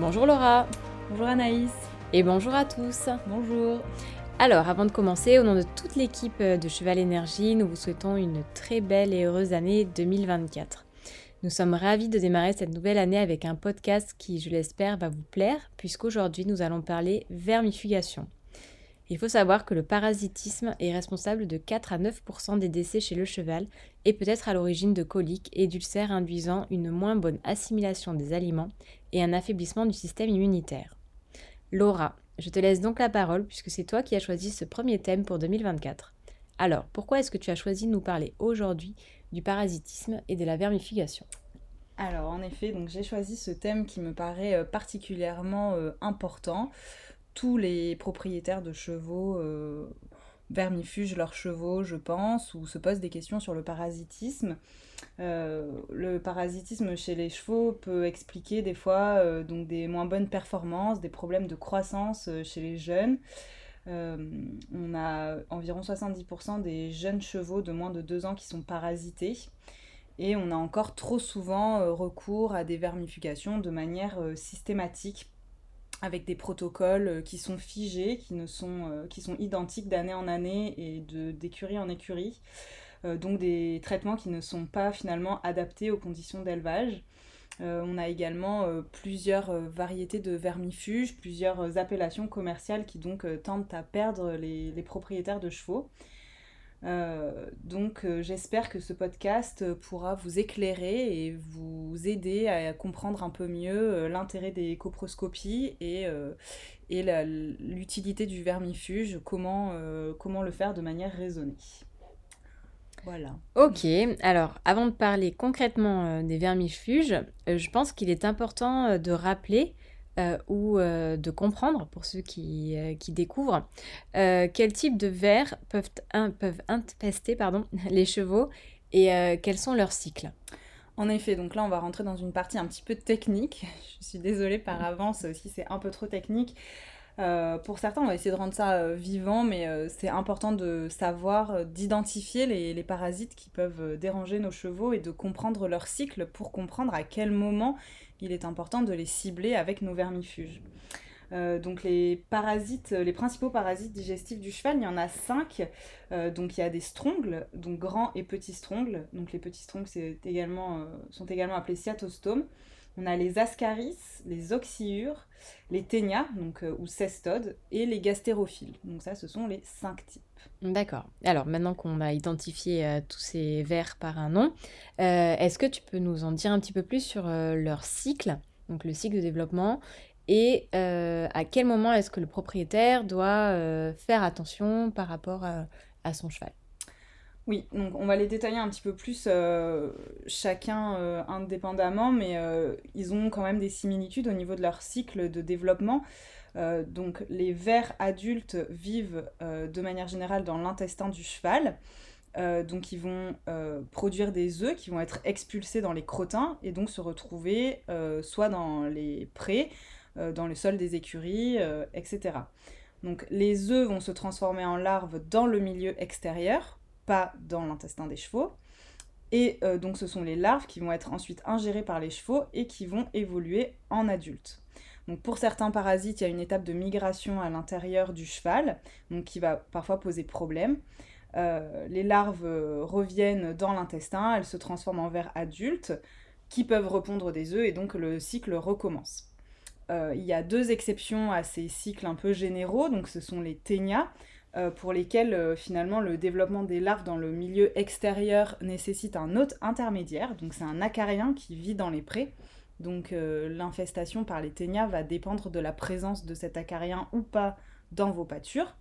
Bonjour Laura. Bonjour Anaïs. Et bonjour à tous. Bonjour. Alors, avant de commencer, au nom de toute l'équipe de Cheval Énergie, nous vous souhaitons une très belle et heureuse année 2024. Nous sommes ravis de démarrer cette nouvelle année avec un podcast qui, je l'espère, va vous plaire, puisqu'aujourd'hui nous allons parler vermifugation. Il faut savoir que le parasitisme est responsable de 4 à 9% des décès chez le cheval et peut être à l'origine de coliques et d'ulcères induisant une moins bonne assimilation des aliments et un affaiblissement du système immunitaire. Laura, je te laisse donc la parole puisque c'est toi qui as choisi ce premier thème pour 2024. Alors, pourquoi est-ce que tu as choisi de nous parler aujourd'hui du parasitisme et de la vermifugation Alors, en effet, j'ai choisi ce thème qui me paraît euh, particulièrement euh, important. Tous les propriétaires de chevaux euh, vermifugent leurs chevaux, je pense, ou se posent des questions sur le parasitisme. le parasitisme chez les chevaux peut expliquer des fois donc des moins bonnes performances, des problèmes de croissance chez les jeunes. Euh, on a environ 70% des jeunes chevaux de moins de 2 ans qui sont parasités. Et on a encore trop souvent euh, recours à des vermifications de manière euh, systématique avec des protocoles qui sont figés, sont, qui sont identiques d'année en année et d'écurie en écurie. donc des traitements qui ne sont pas finalement adaptés aux conditions d'élevage. Euh, on a également euh, plusieurs euh, variétés de vermifuges, plusieurs appellations commerciales qui donc tentent à perdre les, propriétaires de chevaux. Donc j'espère que ce podcast pourra vous éclairer et vous aider à comprendre un peu mieux l'intérêt des coproscopies et, l'utilité du vermifuge, comment le faire de manière raisonnée. Voilà. Ok, alors avant de parler concrètement euh, des vermifuges, euh, je pense qu'il est important euh, de rappeler ou de comprendre, pour ceux qui, qui découvrent, quel type de vers peuvent, peuvent infester pardon, les chevaux et quels sont leurs cycles. En effet, donc là on va rentrer dans une partie un petit peu technique. Je suis désolée par avance si c'est un peu trop technique. Euh, pour certains, on va essayer de rendre ça euh, vivant, mais euh, c'est important de savoir, d'identifier les, les, parasites qui peuvent déranger nos chevaux et de comprendre leur cycle pour comprendre à quel moment il est important de les cibler avec nos vermifuges. donc les parasites, les principaux parasites digestifs du cheval, il y en a cinq. donc il y a des strongles, donc grands et petits strongles. Donc les petits strongles également, sont également appelés cyatostomes. On a les ascaris, les oxyures, les ténias, donc, euh, ou cestodes, et les gastérophiles. Donc ça, ce sont les cinq types. D'accord. Alors maintenant qu'on a identifié euh, tous ces vers par un nom, euh, est-ce que tu peux nous en dire un petit peu plus sur leur cycle, donc le cycle de développement, et à quel moment est-ce que le propriétaire doit faire attention par rapport à son cheval? Oui, donc on va les détailler un petit peu plus euh, chacun euh, indépendamment, mais euh, ils ont quand même des similitudes au niveau de leur cycle de développement. donc les vers adultes vivent de manière générale dans l'intestin du cheval. donc ils vont produire des œufs qui vont être expulsés dans les crottins et donc se retrouver soit dans les prés, dans le sol des écuries, etc. Donc les œufs vont se transformer en larves dans le milieu extérieur pas dans l'intestin des chevaux. Et euh, donc ce sont les larves qui vont être ensuite ingérées par les chevaux et qui vont évoluer en adultes. Donc pour certains parasites, il y a une étape de migration à l'intérieur du cheval, donc qui va parfois poser problème. Euh, les larves euh, reviennent dans l'intestin, elles se transforment en vers adultes qui peuvent repondre des œufs et donc le cycle recommence. il y a deux exceptions à ces cycles un peu généraux, donc ce sont les ténias, pour lesquels euh, finalement le développement des larves dans le milieu extérieur nécessite un hôte intermédiaire. Donc c'est un acarien qui vit dans les prés. Donc euh, l'infestation par les ténias va dépendre de la présence de cet acarien ou pas dans vos pâtures.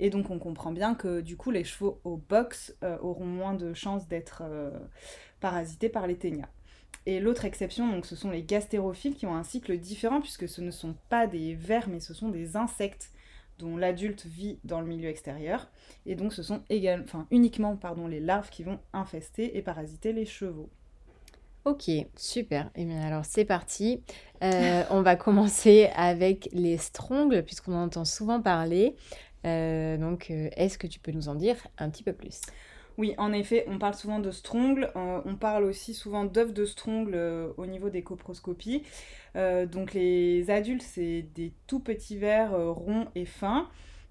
Et donc on comprend bien que du coup les chevaux au box auront moins de chances d'être parasités par les ténias. Et l'autre exception, donc, ce sont les gastérophiles qui ont un cycle différent puisque ce ne sont pas des vers mais ce sont des insectes dont l'adulte vit dans le milieu extérieur. Et donc ce sont également, enfin, uniquement pardon, les larves qui vont infester et parasiter les chevaux. Ok, super. Et eh bien alors c'est parti. Euh, on va commencer avec les strongles, puisqu'on en entend souvent parler. Euh, donc euh, est-ce que tu peux nous en dire un petit peu plus? Oui, en effet, on parle souvent de strongle, euh, on parle aussi souvent d'œufs de strongle euh, au niveau des coproscopies. Euh, donc les adultes, c'est des tout petits vers ronds et fins.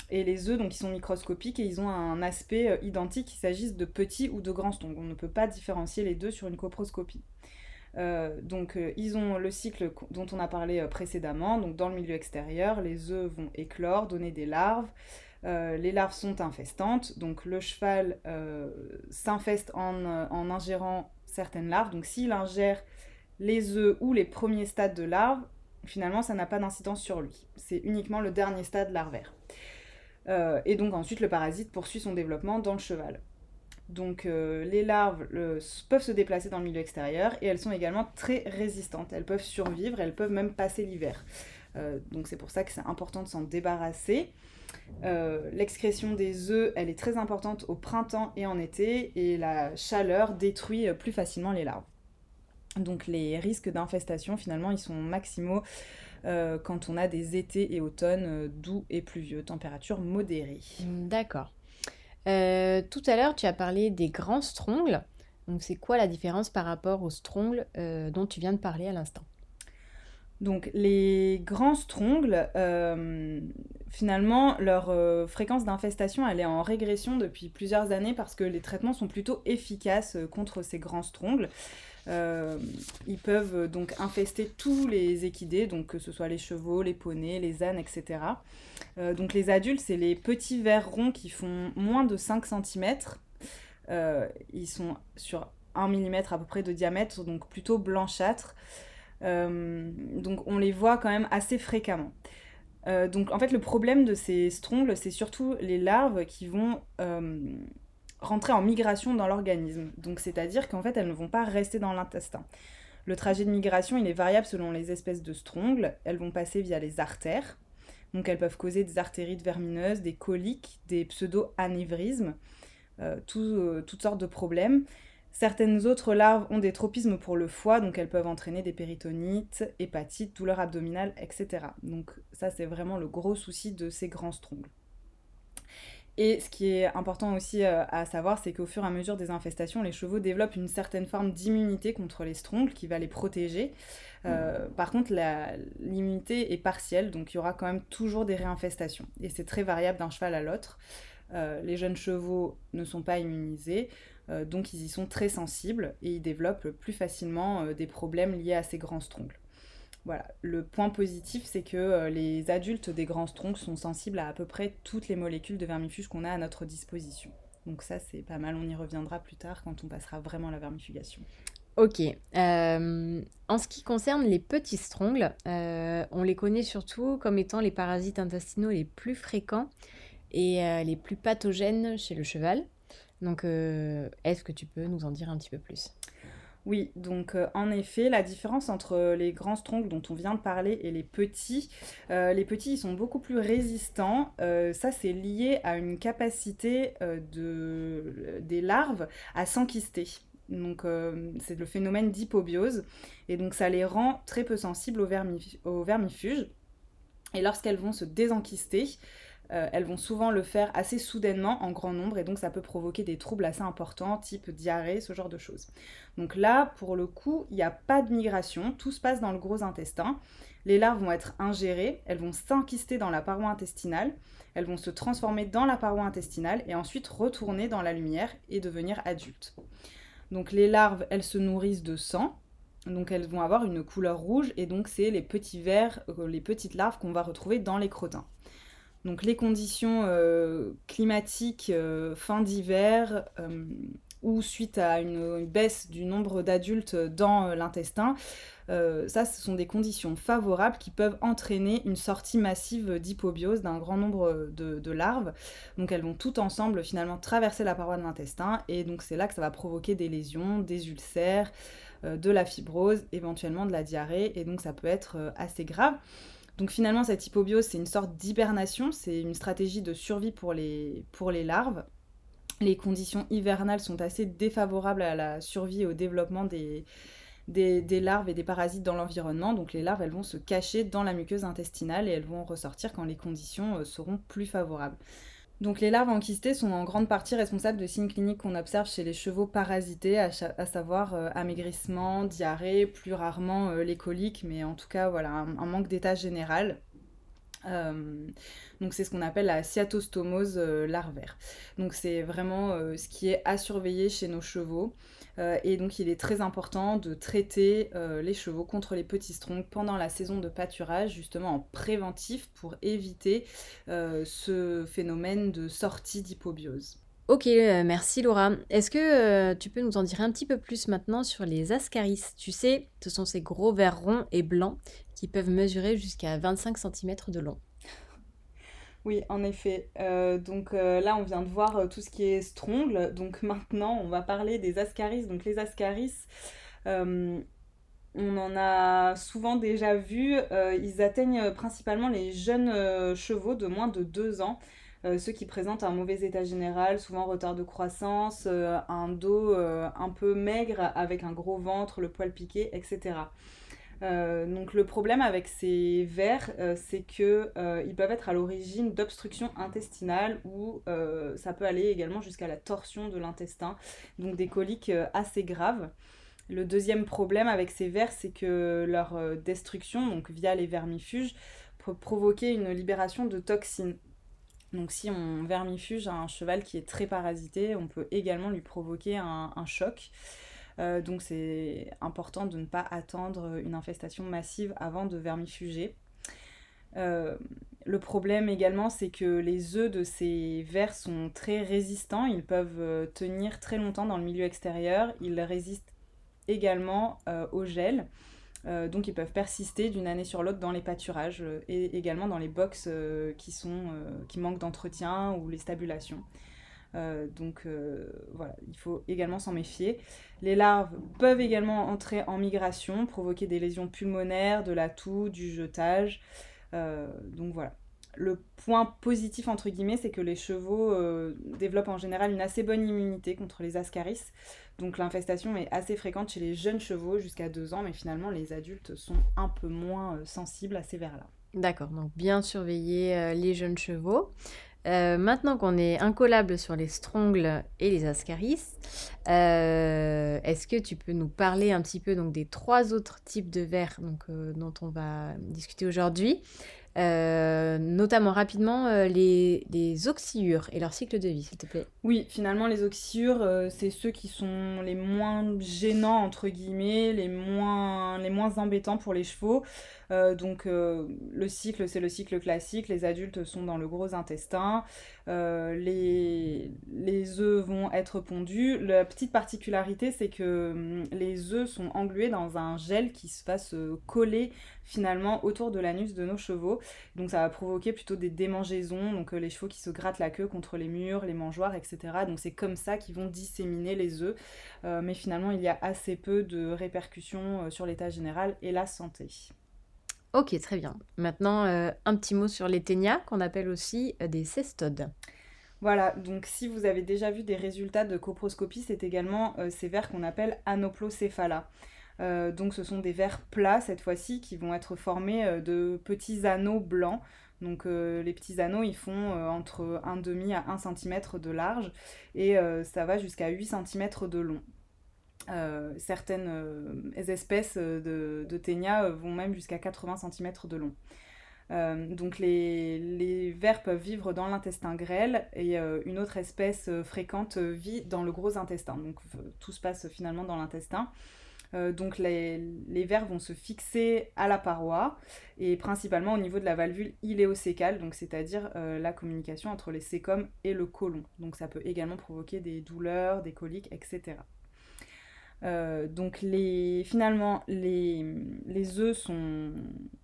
Et les œufs, donc, ils sont microscopiques et ils ont un aspect identique qu'il s'agisse de petits ou de grands strongs. On ne peut pas différencier les deux sur une coproscopie. donc ils ont le cycle dont on a parlé précédemment. Donc dans le milieu extérieur, les œufs vont éclore, donner des larves. Euh, les larves sont infestantes, donc le cheval euh, s'infeste euh, en, ingérant certaines larves. Donc s'il ingère les œufs ou les premiers stades de larves, finalement ça n'a pas d'incidence sur lui. C'est uniquement le dernier stade larvaire. et donc ensuite le parasite poursuit son développement dans le cheval. Donc les larves peuvent se déplacer dans le milieu extérieur et elles sont également très résistantes. Elles peuvent survivre, elles peuvent même passer l'hiver. donc c'est pour ça que c'est important de s'en débarrasser. Euh, l'excrétion des œufs, elle est très importante au printemps et en été, et la chaleur détruit plus facilement les larves. Donc les risques d'infestation, finalement, ils sont maximaux euh, quand on a des étés et automnes euh, doux et pluvieux, température modérée. D'accord. tout à l'heure, tu as parlé des grands strongles. Donc c'est quoi la différence par rapport aux strongles dont tu viens de parler à l'instant? Donc les grands strongles, euh, finalement, leur euh, fréquence d'infestation, elle est en régression depuis plusieurs années parce que les traitements sont plutôt efficaces euh, contre ces grands strongles. ils peuvent donc infester tous les équidés, donc que ce soit les chevaux, les poneys, les ânes, etc. donc les adultes, c'est les petits vers ronds qui font moins de 5 cm. ils sont sur 1 mm à peu près de diamètre, donc plutôt blanchâtres. Euh, donc on les voit quand même assez fréquemment. Euh, donc en fait le problème de ces strongles, c'est surtout les larves qui vont euh, rentrer en migration dans l'organisme. Donc c'est-à-dire qu'en fait elles ne vont pas rester dans l'intestin. Le trajet de migration, il est variable selon les espèces de strongles. Elles vont passer via les artères. Donc elles peuvent causer des artérites vermineuses, des coliques, des pseudo-anévrismes, toutes sortes de problèmes. Certaines autres larves ont des tropismes pour le foie, donc elles peuvent entraîner des péritonites, hépatites, douleurs abdominales, etc. Donc ça, c'est vraiment le gros souci de ces grands strongles. Et ce qui est important aussi euh, à savoir, c'est qu'au fur et à mesure des infestations, les chevaux développent une certaine forme d'immunité contre les strongles qui va les protéger. Euh, par contre, l'immunité est partielle, donc il y aura quand même toujours des réinfestations. Et c'est très variable d'un cheval à l'autre. Euh, les jeunes chevaux ne sont pas immunisés. Euh, donc ils y sont très sensibles et ils développent plus facilement euh, des problèmes liés à ces grands strongles. Voilà, le point positif, c'est que les adultes des grands strongles sont sensibles à à peu près toutes les molécules de vermifuge qu'on a à notre disposition. Donc ça, c'est pas mal, on y reviendra plus tard quand on passera vraiment à la vermifugation. Ok. en ce qui concerne les petits strongles, on les connaît surtout comme étant les parasites intestinaux les plus fréquents et les plus pathogènes chez le cheval. Donc, euh, est-ce que tu peux nous en dire un petit peu plus? Oui, donc euh, en effet, la différence entre les grands strongles dont on vient de parler et les petits, euh, les petits ils sont beaucoup plus résistants. ça c'est lié à une capacité de, des larves à s'enquister. Donc c'est le phénomène d'hypobiose et donc ça les rend très peu sensibles aux, aux vermifuges. Et lorsqu'elles vont se désenquister, euh, elles vont souvent le faire assez soudainement, en grand nombre, et donc ça peut provoquer des troubles assez importants, type diarrhée, ce genre de choses. Donc là, pour le coup, il n'y a pas de migration, tout se passe dans le gros intestin. Les larves vont être ingérées, elles vont s'enquister dans la paroi intestinale, elles vont se transformer dans la paroi intestinale et ensuite retourner dans la lumière et devenir adultes. Donc les larves, elles se nourrissent de sang, donc elles vont avoir une couleur rouge et donc c'est les petits vers, euh, les petites larves qu'on va retrouver dans les crottins. Donc les conditions euh, climatiques euh, fin d'hiver euh, ou suite à une, baisse du nombre d'adultes dans l'intestin, ça ce sont des conditions favorables qui peuvent entraîner une sortie massive d'hypobiose d'un grand nombre de, de, larves. Donc elles vont toutes ensemble finalement traverser la paroi de l'intestin et donc c'est là que ça va provoquer des lésions, des ulcères, de la fibrose, éventuellement de la diarrhée et donc ça peut être assez grave. Donc finalement, cette hypobiose, c'est une sorte d'hibernation, c'est une stratégie de survie pour les, larves. Les conditions hivernales sont assez défavorables à la survie et au développement des, des, larves et des parasites dans l'environnement. Donc les larves, elles vont se cacher dans la muqueuse intestinale et elles vont ressortir quand les conditions euh, seront plus favorables. Donc les larves enkystées sont en grande partie responsables de signes cliniques qu'on observe chez les chevaux parasités, à, savoir euh, amaigrissement, diarrhée, plus rarement euh, les coliques, mais en tout cas voilà un, manque d'état général. Euh, donc c'est ce qu'on appelle la cyatostomose larvaire. Donc c'est vraiment ce qui est à surveiller chez nos chevaux. Euh, et donc il est très important de traiter euh, les chevaux contre les petits strongs pendant la saison de pâturage, justement en préventif pour éviter euh, ce phénomène de sortie d'hypobiose. Ok, merci Laura. Est-ce que tu peux nous en dire un petit peu plus maintenant sur les ascaris Tu sais, ce sont ces gros vers ronds et blancs qui peuvent mesurer jusqu'à 25 cm de long. Oui, en effet. Euh, donc euh, là, on vient de voir euh, tout ce qui est strongle. Donc maintenant, on va parler des ascaris. Donc les ascaris, on en a souvent déjà vu. ils atteignent principalement les jeunes chevaux de moins de 2 ans. ceux qui présentent un mauvais état général, souvent retard de croissance, un dos un peu maigre avec un gros ventre, le poil piqué, etc. Euh, donc le problème avec ces vers, euh, c'est qu'ils euh, peuvent être à l'origine d'obstructions intestinales ou ça peut aller également jusqu'à la torsion de l'intestin, donc des coliques assez graves. Le deuxième problème avec ces vers, c'est que leur destruction, donc via les vermifuges, peut provoquer une libération de toxines. Donc si on vermifuge un cheval qui est très parasité, on peut également lui provoquer un choc. Euh, donc c'est important de ne pas attendre une infestation massive avant de vermifuger. Euh, le problème également, c'est que les œufs de ces vers sont très résistants. Ils peuvent euh, tenir très longtemps dans le milieu extérieur. Ils résistent également au gel. donc ils peuvent persister d'une année sur l'autre dans les pâturages et également dans les box qui, qui manquent d'entretien ou les stabulations. Euh, donc euh, voilà, il faut également s'en méfier. Les larves peuvent également entrer en migration, provoquer des lésions pulmonaires, de la toux, du jetage. Euh, donc voilà. Le point positif entre guillemets, c'est que les chevaux développent en général une assez bonne immunité contre les ascaris. Donc l'infestation est assez fréquente chez les jeunes chevaux jusqu'à 2 ans, mais finalement les adultes sont un peu moins sensibles à ces vers-là. D'accord, donc bien surveiller les jeunes chevaux. Euh, maintenant qu'on est incollable sur les strongles et les ascaris, euh, est-ce que tu peux nous parler un petit peu donc, des trois autres types de donc, euh, dont on va discuter aujourd'hui? Euh, notamment rapidement euh, les, les, et leur cycle de vie, s'il te plaît. Oui, finalement, les oxyures, euh, c'est ceux qui sont les moins gênants, entre guillemets, les moins, les moins embêtants pour les chevaux. donc, le cycle, c'est le cycle classique. Les adultes sont dans le gros intestin. Les, les œufs vont être pondus. La petite particularité, c'est que hum, les œufs sont englués dans un gel qui se fasse coller finalement autour de l'anus de nos chevaux. Donc ça va provoquer plutôt des démangeaisons, donc euh, les chevaux qui se grattent la queue contre les murs, les mangeoires, etc. Donc c'est comme ça qu'ils vont disséminer les œufs. Euh, mais finalement, il y a assez peu de répercussions euh, sur l'état général et la santé. Ok, très bien. Maintenant, un petit mot sur les ténias, qu'on appelle aussi des cestodes. Voilà, donc si vous avez déjà vu des résultats de coproscopie, c'est également ces vers qu'on appelle anoplocéphala. Euh, donc ce sont des vers plats cette fois-ci qui vont être formés euh, de petits anneaux blancs. Donc euh, les petits anneaux ils font entre 1,5 à 1 cm de large et ça va jusqu'à 8 cm de long. Certaines espèces de, de ténia vont même jusqu'à 80 cm de long. donc les, vers peuvent vivre dans l'intestin grêle et une autre espèce fréquente vit dans le gros intestin. Donc tout se passe finalement dans l'intestin. Euh, donc les, vers vont se fixer à la paroi et principalement au niveau de la valvule iléocécale, donc c'est-à-dire euh, la communication entre les sécoms et le côlon. Donc ça peut également provoquer des douleurs, des coliques, etc. Euh, donc les, finalement, les, les œufs sont,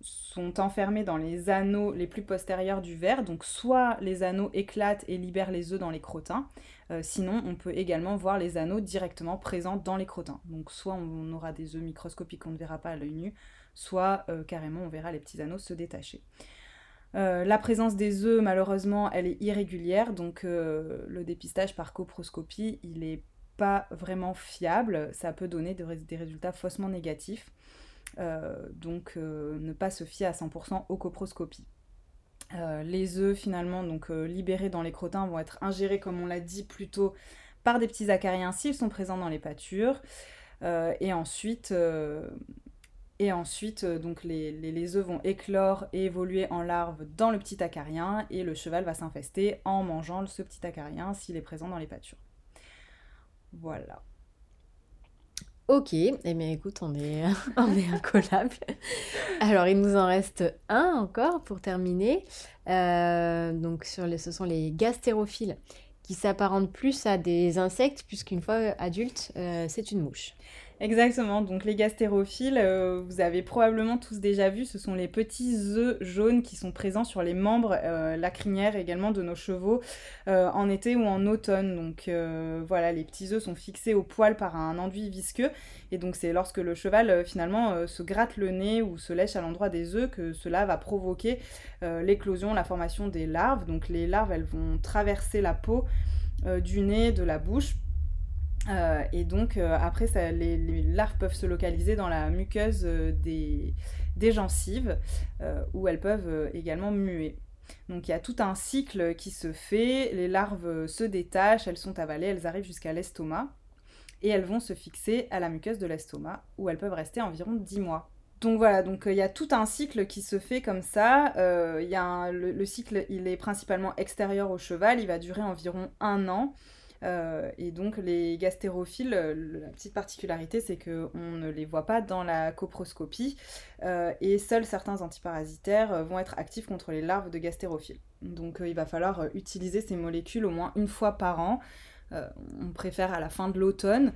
sont, enfermés dans les anneaux les plus postérieurs du verre. Donc soit les anneaux éclatent et libèrent les œufs dans les crottins, euh, sinon on peut également voir les anneaux directement présents dans les crottins. Donc soit on aura des œufs microscopiques qu'on ne verra pas à l'œil nu, soit euh, carrément on verra les petits anneaux se détacher. la présence des œufs, malheureusement, elle est irrégulière, donc le dépistage par coproscopie, il est pas vraiment fiable, ça peut donner des résultats faussement négatifs. Euh, donc euh, ne pas se fier à 100% aux coproscopies. les œufs finalement donc libérés dans les crottins vont être ingérés comme on l'a dit plus tôt par des petits acariens s'ils sont présents dans les pâtures. et ensuite, et ensuite donc les, les, les, œufs vont éclore et évoluer en larves dans le petit acarien et le cheval va s'infester en mangeant ce petit acarien s'il est présent dans les pâtures. Voilà. Ok, eh bien écoute, on est, on incollable. Alors il nous en reste un encore pour terminer. Euh, donc ce sont les gastérophiles qui s'apparentent plus à des insectes puisqu'une fois adulte, euh, c'est une mouche. Exactement, donc les gastérophiles, euh, vous avez probablement tous déjà vu, ce sont les petits œufs jaunes qui sont présents sur les membres euh, la crinière également de nos chevaux euh, en été ou en automne. Donc voilà, les petits œufs sont fixés au poil par un enduit visqueux et donc c'est lorsque le cheval finalement se gratte le nez ou se lèche à l'endroit des œufs que cela va provoquer l'éclosion, la formation des larves. Donc les larves, elles vont traverser la peau du nez, de la bouche euh, et donc, euh, après, les, larves peuvent se localiser dans la muqueuse euh, des, gencives, où elles peuvent également muer. Donc, il y a tout un cycle qui se fait. Les larves se détachent, elles sont avalées, elles arrivent jusqu'à l'estomac. Et elles vont se fixer à la muqueuse de l'estomac, où elles peuvent rester environ 10 mois. Donc voilà, donc il y a tout un cycle qui se fait comme ça. A le, cycle, il est principalement extérieur au cheval, il va durer environ un an. Euh, et donc les gastérophiles, euh, la petite particularité, c'est qu'on ne les voit pas dans la coproscopie euh, et seuls certains antiparasitaires vont être actifs contre les larves de gastérophiles. Donc il va falloir utiliser ces molécules au moins une fois par an. on préfère à la fin de l'automne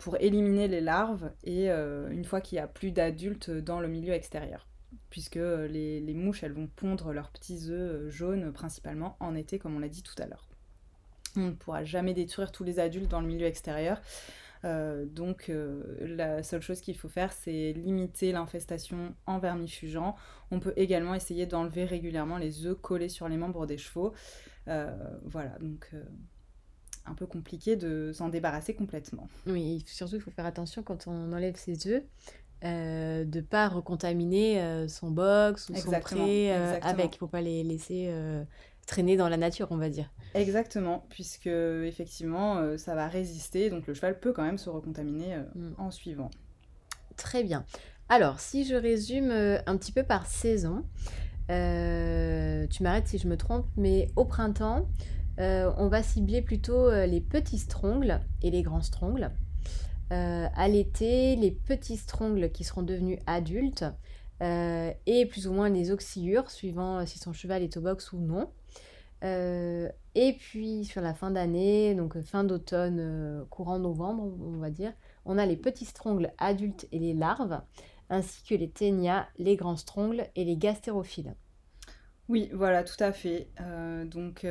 pour éliminer les larves et une fois qu'il n'y a plus d'adultes dans le milieu extérieur puisque les, les, mouches elles vont pondre leurs petits œufs jaunes principalement en été comme on l'a dit tout à l'heure. On ne pourra jamais détruire tous les adultes dans le milieu extérieur. Euh, donc euh, la seule chose qu'il faut faire, c'est limiter l'infestation en vermifugeant. On peut également essayer d'enlever régulièrement les œufs collés sur les membres des chevaux. Euh, voilà, donc un peu compliqué de s'en débarrasser complètement. Oui, surtout il faut faire attention quand on enlève ses œufs. de ne pas recontaminer son box ou son pré avec. Il ne faut pas les laisser traîner dans la nature, on va dire. Exactement, puisque effectivement, euh, ça va résister, donc le cheval peut quand même se recontaminer euh, mm. en suivant. Très bien. Alors, si je résume euh, un petit peu par saison, tu m'arrêtes si je me trompe, mais au printemps, on va cibler plutôt les petits strongles et les grands strongles. à l'été, les petits strongles qui seront devenus adultes et plus ou moins les oxyures, suivant si son cheval est au box ou non. Euh, et puis sur la fin d'année, donc fin d'automne, euh, courant novembre, on va dire, on a les petits strongles adultes et les larves, ainsi que les ténias, les grands strongles et les gastérophiles. Oui, voilà, tout à fait. Euh, donc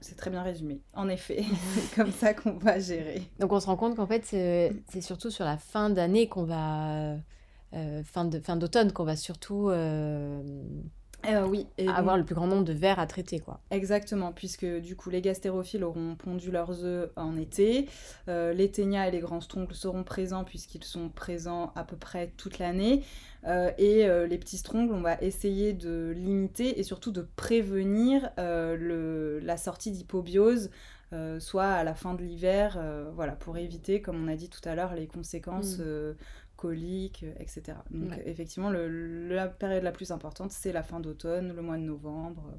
c'est très bien résumé. En effet, c'est comme ça qu'on va gérer. Donc on se rend compte qu'en fait, c'est surtout sur la fin d'année qu'on va... fin d'automne qu'on va surtout euh, oui. avoir le plus grand nombre de vers à traiter, quoi. Exactement, puisque du coup, les gastérophiles auront pondu leurs œufs en été. Euh, les ténias et les grands stroncles seront présents puisqu'ils sont présents à peu près toute l'année. Euh, et les petits stroncles, on va essayer de limiter et surtout de prévenir le, la sortie d'hypobiose soit à la fin de l'hiver, voilà, pour éviter, comme on a dit tout à l'heure, les conséquences mm coliques, euh, etc. Donc effectivement, la période la plus importante, c'est la fin d'automne, le mois de novembre.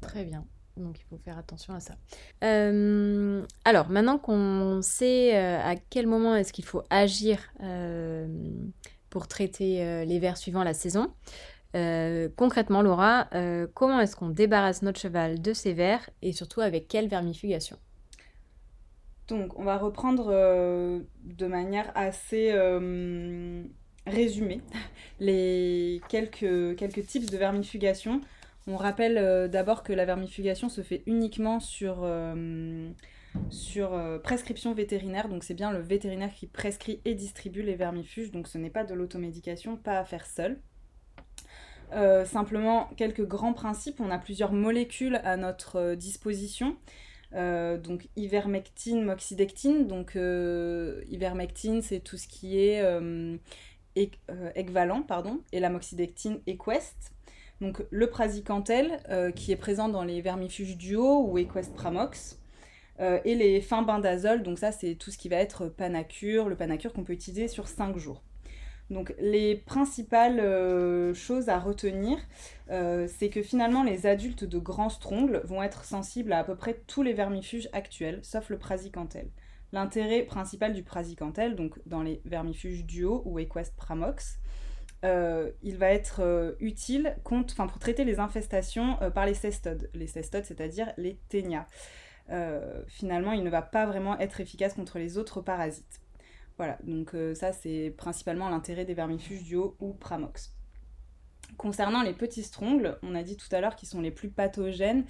Très bien. Donc il faut faire attention à ça. Euh, alors maintenant qu'on sait euh, à quel moment est-ce qu'il faut agir pour traiter les vers suivant la saison, concrètement Laura, comment est-ce qu'on débarrasse notre cheval de ces vers et surtout avec quelle vermifugation donc, on va reprendre euh, de manière assez euh, résumée les quelques, types de vermifugation. On rappelle euh, d'abord que la vermifugation se fait uniquement sur, sur prescription vétérinaire, donc c'est bien le vétérinaire qui prescrit et distribue les vermifuges, donc ce n'est pas de l'automédication, pas à faire seul. simplement quelques grands principes, on a plusieurs molécules à notre disposition euh, donc ivermectine, moxidectine. Donc euh, ivermectine, c'est tout ce qui est euh, équivalent, pardon, et la moxidectine Equest. Donc le praziquantel, qui est présent dans les vermifuges duo ou Equest Pramox, et les fins bains d'azole, donc ça c'est tout ce qui va être panacure, le panacure qu'on peut utiliser sur 5 jours. Donc les principales euh, choses à retenir, euh, c'est que finalement les adultes de grands strongles vont être sensibles à à peu près tous les vermifuges actuels, sauf le praziquantel. L'intérêt principal du praziquantel, donc dans les vermifuges duo ou Equest Pramox, euh, il va être utile pour traiter les infestations par les cestodes. Les cestodes, c'est-à-dire les ténias. finalement, il ne va pas vraiment être efficace contre les autres parasites. Voilà, donc euh, ça c'est principalement l'intérêt des vermifuges duo ou Pramox. Concernant les petits strongles, on a dit tout à l'heure qu'ils sont les plus pathogènes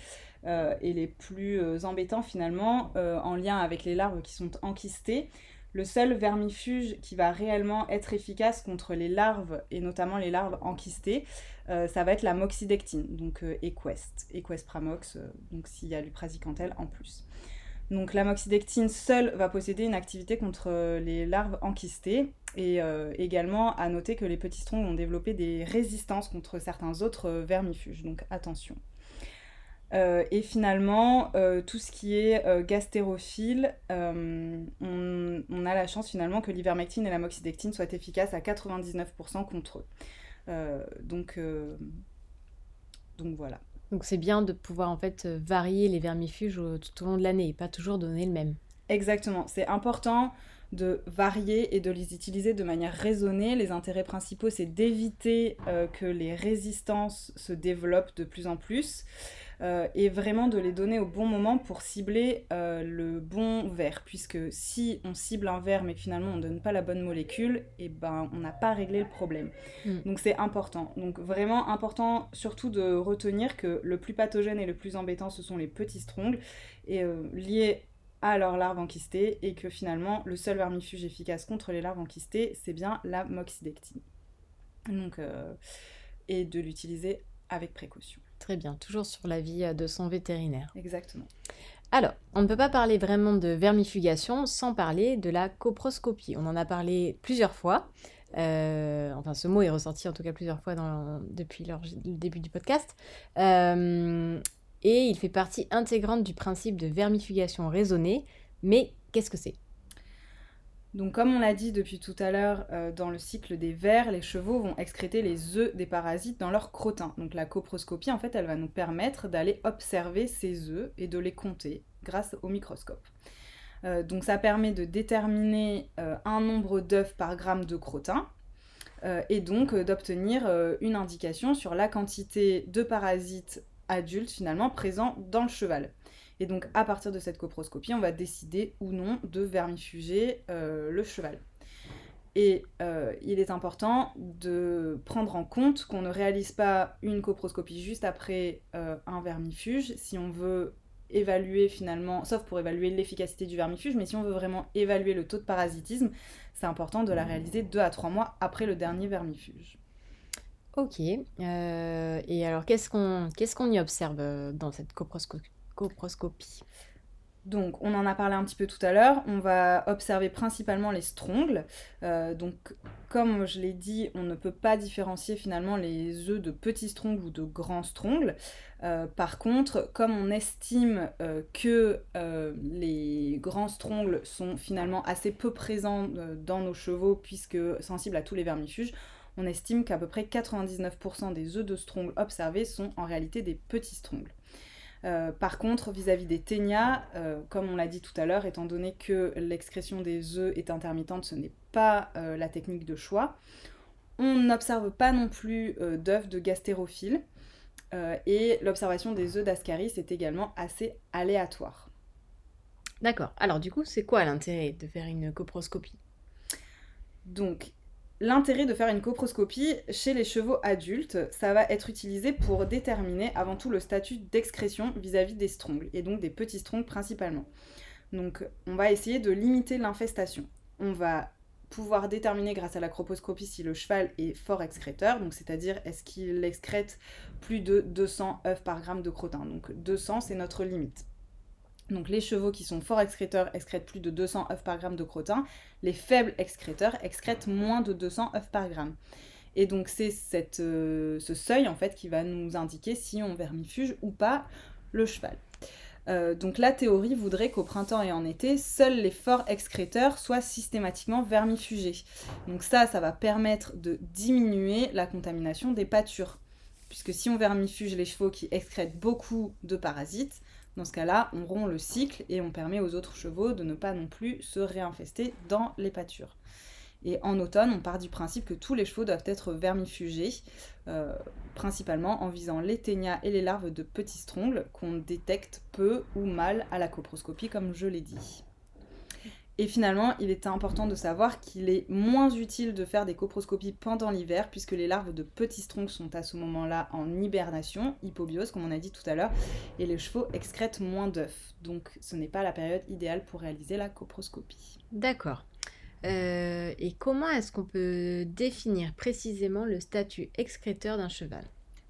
euh, et les plus euh, embêtants finalement en lien avec les larves qui sont enquistées. Le seul vermifuge qui va réellement être efficace contre les larves et notamment les larves enquistées, ça va être la moxidectine, donc Equest, Equest Pramox, donc s'il y a du praziquantel en plus. Donc l'amoxidectine seule va posséder une activité contre euh, les larves enquistées et euh, également à noter que les petits strongs ont développé des résistances contre certains autres euh, vermifuges, donc attention. et finalement, tout ce qui est gastérophile, on, a la chance finalement que l'ivermectine et l'amoxidectine soient efficaces à 99% contre eux. donc voilà. Donc c'est bien de pouvoir en fait euh, varier les vermifuges tout au long de l'année et pas toujours donner le même. Exactement, c'est important de varier et de les utiliser de manière raisonnée. Les intérêts principaux, c'est d'éviter euh, que les résistances se développent de plus en plus euh, et vraiment de les donner au bon moment pour cibler euh, le bon verre. Puisque si on cible un verre mais que finalement on ne donne pas la bonne molécule, et eh ben on n'a pas réglé le problème. Mm. Donc c'est important. Donc vraiment important surtout de retenir que le plus pathogène et le plus embêtant ce sont les petits strongles et liés à leurs larves enquistées et que finalement le seul vermifuge efficace contre les larves enquistées c'est bien la moxidectine. Donc, euh, et de l'utiliser avec précaution. Très bien, toujours sur l'avis euh, de son vétérinaire. Exactement. Alors, on ne peut pas parler vraiment de vermifugation sans parler de la coproscopie. On en a parlé plusieurs fois. Euh, enfin, ce mot est ressorti en tout cas plusieurs fois depuis le début du podcast. Euh, et il fait partie intégrante du principe de vermifugation raisonnée. Mais qu'est-ce que c'est? Donc comme on l'a dit depuis tout à l'heure, euh, dans le cycle des vers, les chevaux vont excréter les œufs des parasites dans leur crottin. Donc la coproscopie, en fait, elle va nous permettre d'aller observer ces œufs et de les compter grâce au microscope. Euh, donc ça permet de déterminer euh, un nombre d'œufs par gramme de crottin et donc d'obtenir une indication sur la quantité de parasites adultes finalement présents dans le cheval. Et donc à partir de cette coproscopie, on va décider ou non de vermifuger euh, le cheval. Et euh, il est important de prendre en compte qu'on ne réalise pas une coproscopie juste après euh, un vermifuge si on veut évaluer finalement, sauf pour évaluer l'efficacité du vermifuge, mais si on veut vraiment évaluer le taux de parasitisme, c'est important de la réaliser 2 à 3 mois après le dernier vermifuge. Ok. et alors, qu'est-ce qu'on qu'est-ce qu'on y observe dans cette coproscopie? Donc, on en a parlé un petit peu tout à l'heure. On va observer principalement les strongles. Euh, donc, comme je l'ai dit, on ne peut pas différencier finalement les œufs de petits strongles ou de grands strongles. Euh, par contre, comme on estime euh, que les grands strongles sont finalement assez peu présents dans nos chevaux puisque sensibles à tous les vermifuges, on estime qu'à peu près 99% des œufs de strongles observés sont en réalité des petits strongles. Euh, par contre, vis-à-vis des ténias, euh, comme on l'a dit tout à l'heure, étant donné que l'excrétion des œufs est intermittente, ce n'est pas euh, la technique de choix. On n'observe pas non plus d'œufs de gastérophiles. et l'observation des œufs d'ascaris est également assez aléatoire. D'accord. Alors du coup, c'est quoi l'intérêt de faire une coproscopie? Donc, L'intérêt de faire une coproscopie chez les chevaux adultes, ça va être utilisé pour déterminer avant tout le statut d'excrétion vis-à-vis des strongles, et donc des petits strongles principalement. Donc on va essayer de limiter l'infestation. On va pouvoir déterminer grâce à la coproscopie si le cheval est fort excréteur, donc c'est-à-dire est-ce qu'il excrète plus de 200 œufs par gramme de crottin. Donc 200 c'est notre limite. Donc les chevaux qui sont forts excréteurs excrètent plus de 200 œufs par gramme de crottin. Les faibles excréteurs excrètent moins de 200 œufs par gramme. Et donc c'est ce seuil en fait qui va nous indiquer si on vermifuge ou pas le cheval. Euh, donc la théorie voudrait qu'au printemps et en été, seuls les forts excréteurs soient systématiquement vermifugés. Donc ça, ça va permettre de diminuer la contamination des pâtures. Puisque si on vermifuge les chevaux qui excrètent beaucoup de parasites, dans ce cas-là, on rompt le cycle et on permet aux autres chevaux de ne pas non plus se réinfester dans les pâtures. Et en automne, on part du principe que tous les chevaux doivent être vermifugés, euh, principalement en visant les ténias et les larves de petits strongles qu'on détecte peu ou mal à la coproscopie, comme je l'ai dit. Et finalement, il est important de savoir qu'il est moins utile de faire des coproscopies pendant l'hiver, puisque les larves de petits strongles sont à ce moment-là en hibernation, hypobiose, comme on a dit tout à l'heure, et les chevaux excrètent moins d'œufs. Donc ce n'est pas la période idéale pour réaliser la coproscopie. D'accord. Euh, et comment est-ce qu'on peut définir précisément le statut excréteur d'un cheval?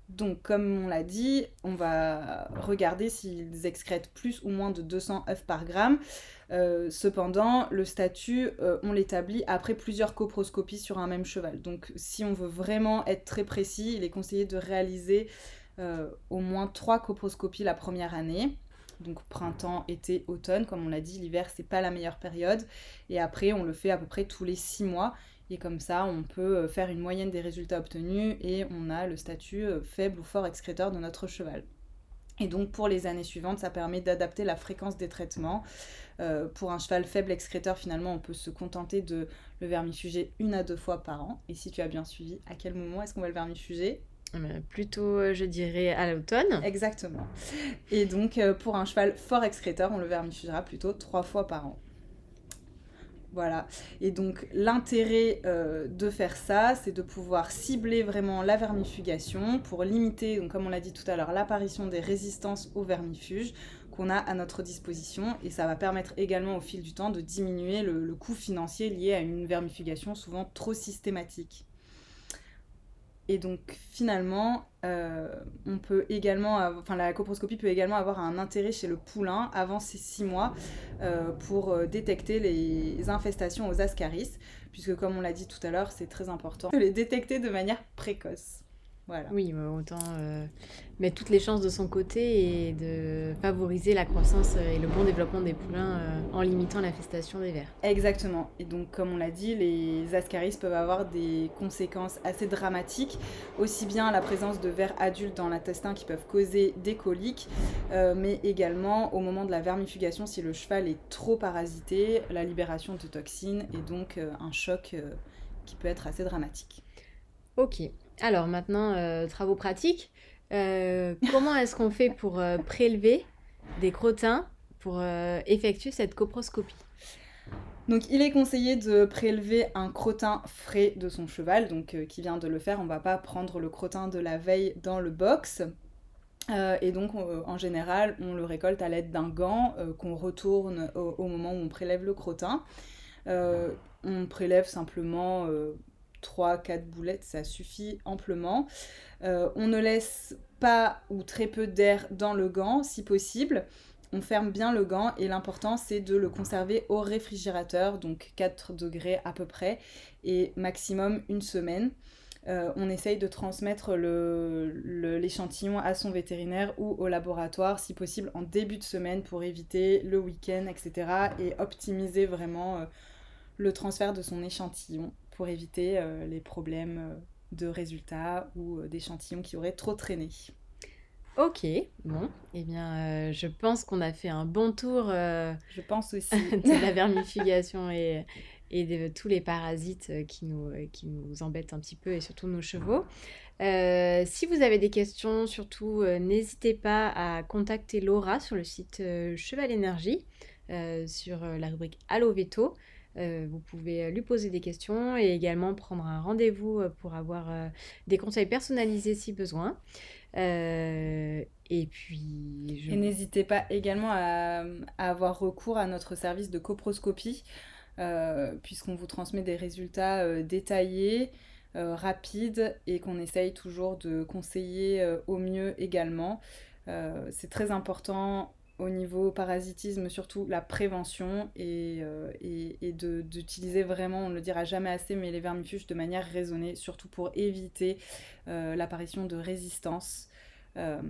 Donc, comme on l'a dit, on va regarder s'ils excrètent plus ou moins de 200 œufs par gramme. Euh, cependant, le statut, euh, on l'établit après plusieurs coproscopies sur un même cheval. Donc, si on veut vraiment être très précis, il est conseillé de réaliser au moins trois coproscopies la première année donc printemps, été, automne. Comme on l'a dit, l'hiver, c'est pas la meilleure période. Et après, on le fait à peu près tous les six mois. Et comme ça, on peut euh, faire une moyenne des résultats obtenus et on a le statut euh, faible ou fort excréteur de notre cheval. Et donc pour les années suivantes, ça permet d'adapter la fréquence des traitements. Euh, pour un cheval faible excréteur, finalement, on peut se contenter de le vermifuger une à deux fois par an. Et si tu as bien suivi, à quel moment est-ce qu'on va le vermifuger? Euh, plutôt, euh, je dirais, à l'automne. Exactement. Et donc, euh, pour un cheval fort excréteur, on le vermifugera plutôt trois fois par an. Voilà. Et donc, l'intérêt de faire ça, c'est de pouvoir cibler vraiment la vermifugation pour limiter, donc, comme on l'a dit tout à l'heure, l'apparition des résistances au vermifuge qu'on a à notre disposition. Et ça va permettre également au fil du temps de diminuer le coût financier lié à une vermifugation souvent trop systématique. Et donc finalement, euh, on peut également, enfin la coproscopie peut également avoir un intérêt chez le poulain avant ces six mois euh, pour euh, détecter les infestations aux ascaris, puisque comme on l'a dit tout à l'heure, c'est très important de les détecter de manière précoce. Oui, autant euh, mettre toutes les chances de son côté et de favoriser la croissance et le bon développement des poulains euh, en limitant l'infestation des vers. Exactement. Et donc, comme on l'a dit, les ascaris peuvent avoir des conséquences assez dramatiques, aussi bien la présence de vers adultes dans l'intestin qui peuvent causer des coliques, euh, mais également au moment de la vermifugation, si le cheval est trop parasité, la libération de toxines et donc un choc qui peut être assez dramatique. Ok, alors maintenant, euh, travaux pratiques. Euh, comment est-ce qu'on fait pour euh, prélever des crottins pour effectuer cette coproscopie? Donc il est conseillé de prélever un crottin frais de son cheval, donc qui vient de le faire. On ne va pas prendre le crottin de la veille dans le box. et donc en général, on le récolte à l'aide d'un gant qu'on retourne au, moment où on prélève le crottin. on prélève simplement 3-4 boulettes, ça suffit amplement. Euh, on ne laisse pas ou très peu d'air dans le gant si possible. On ferme bien le gant et l'important c'est de le conserver au réfrigérateur, donc 4 degrés à peu près, et maximum une semaine. Euh, on essaye de transmettre l'échantillon à son vétérinaire ou au laboratoire, si possible en début de semaine pour éviter le week-end, etc. et optimiser vraiment euh, le transfert de son échantillon pour éviter euh, les problèmes euh, de résultats ou euh, d'échantillons qui auraient trop traîné. Ok, bon, eh bien, je pense qu'on a fait un bon tour. je pense aussi. de la vermifugation et, et de tous les parasites qui nous, qui nous embêtent un petit peu et surtout nos chevaux. si vous avez des questions, surtout, n'hésitez pas à contacter Laura sur le site Cheval Énergie, sur la rubrique Allo Veto. Euh, vous pouvez lui poser des questions et également prendre un rendez-vous euh, pour avoir euh, des conseils personnalisés si besoin. et puis... Et n'hésitez pas également à, avoir recours à notre service de coproscopie, puisqu'on vous transmet des résultats détaillés, rapides, et qu'on essaye toujours de conseiller au mieux également. C'est très important au niveau parasitisme, surtout la prévention et, euh, et, d'utiliser vraiment, on ne le dira jamais assez, mais les vermifuges de manière raisonnée, surtout pour éviter euh, l'apparition de résistance euh,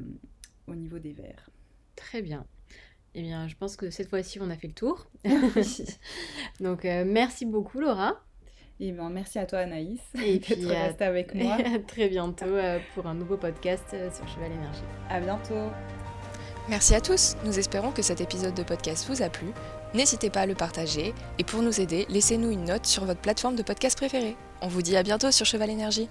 au niveau des vers. Très bien. Eh bien, je pense que cette fois-ci, on a fait le tour. Donc, merci beaucoup, Laura. Et ben, merci à toi, Anaïs, et puis d'être restée avec moi. à très bientôt pour un nouveau podcast sur Cheval Énergie. À bientôt. Merci à tous, nous espérons que cet épisode de podcast vous a plu. N'hésitez pas à le partager et pour nous aider, laissez-nous une note sur votre plateforme de podcast préférée. On vous dit à bientôt sur Cheval Énergie.